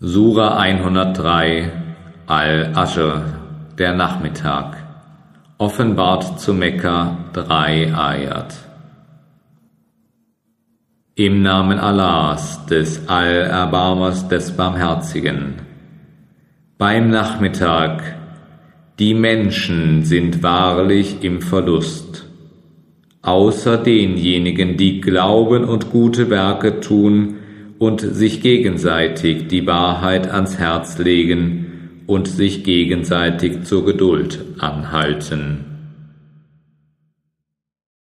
Sura 103 Al-Ashr, der Nachmittag, offenbart zu Mekka drei Ayat. Im Namen Allahs, des Allerbarmers, des Barmherzigen. Beim Nachmittag, die Menschen sind wahrlich im Verlust, außer denjenigen, die glauben und gute Werke tun, und sich gegenseitig die Wahrheit ans Herz legen und sich gegenseitig zur Geduld anhalten.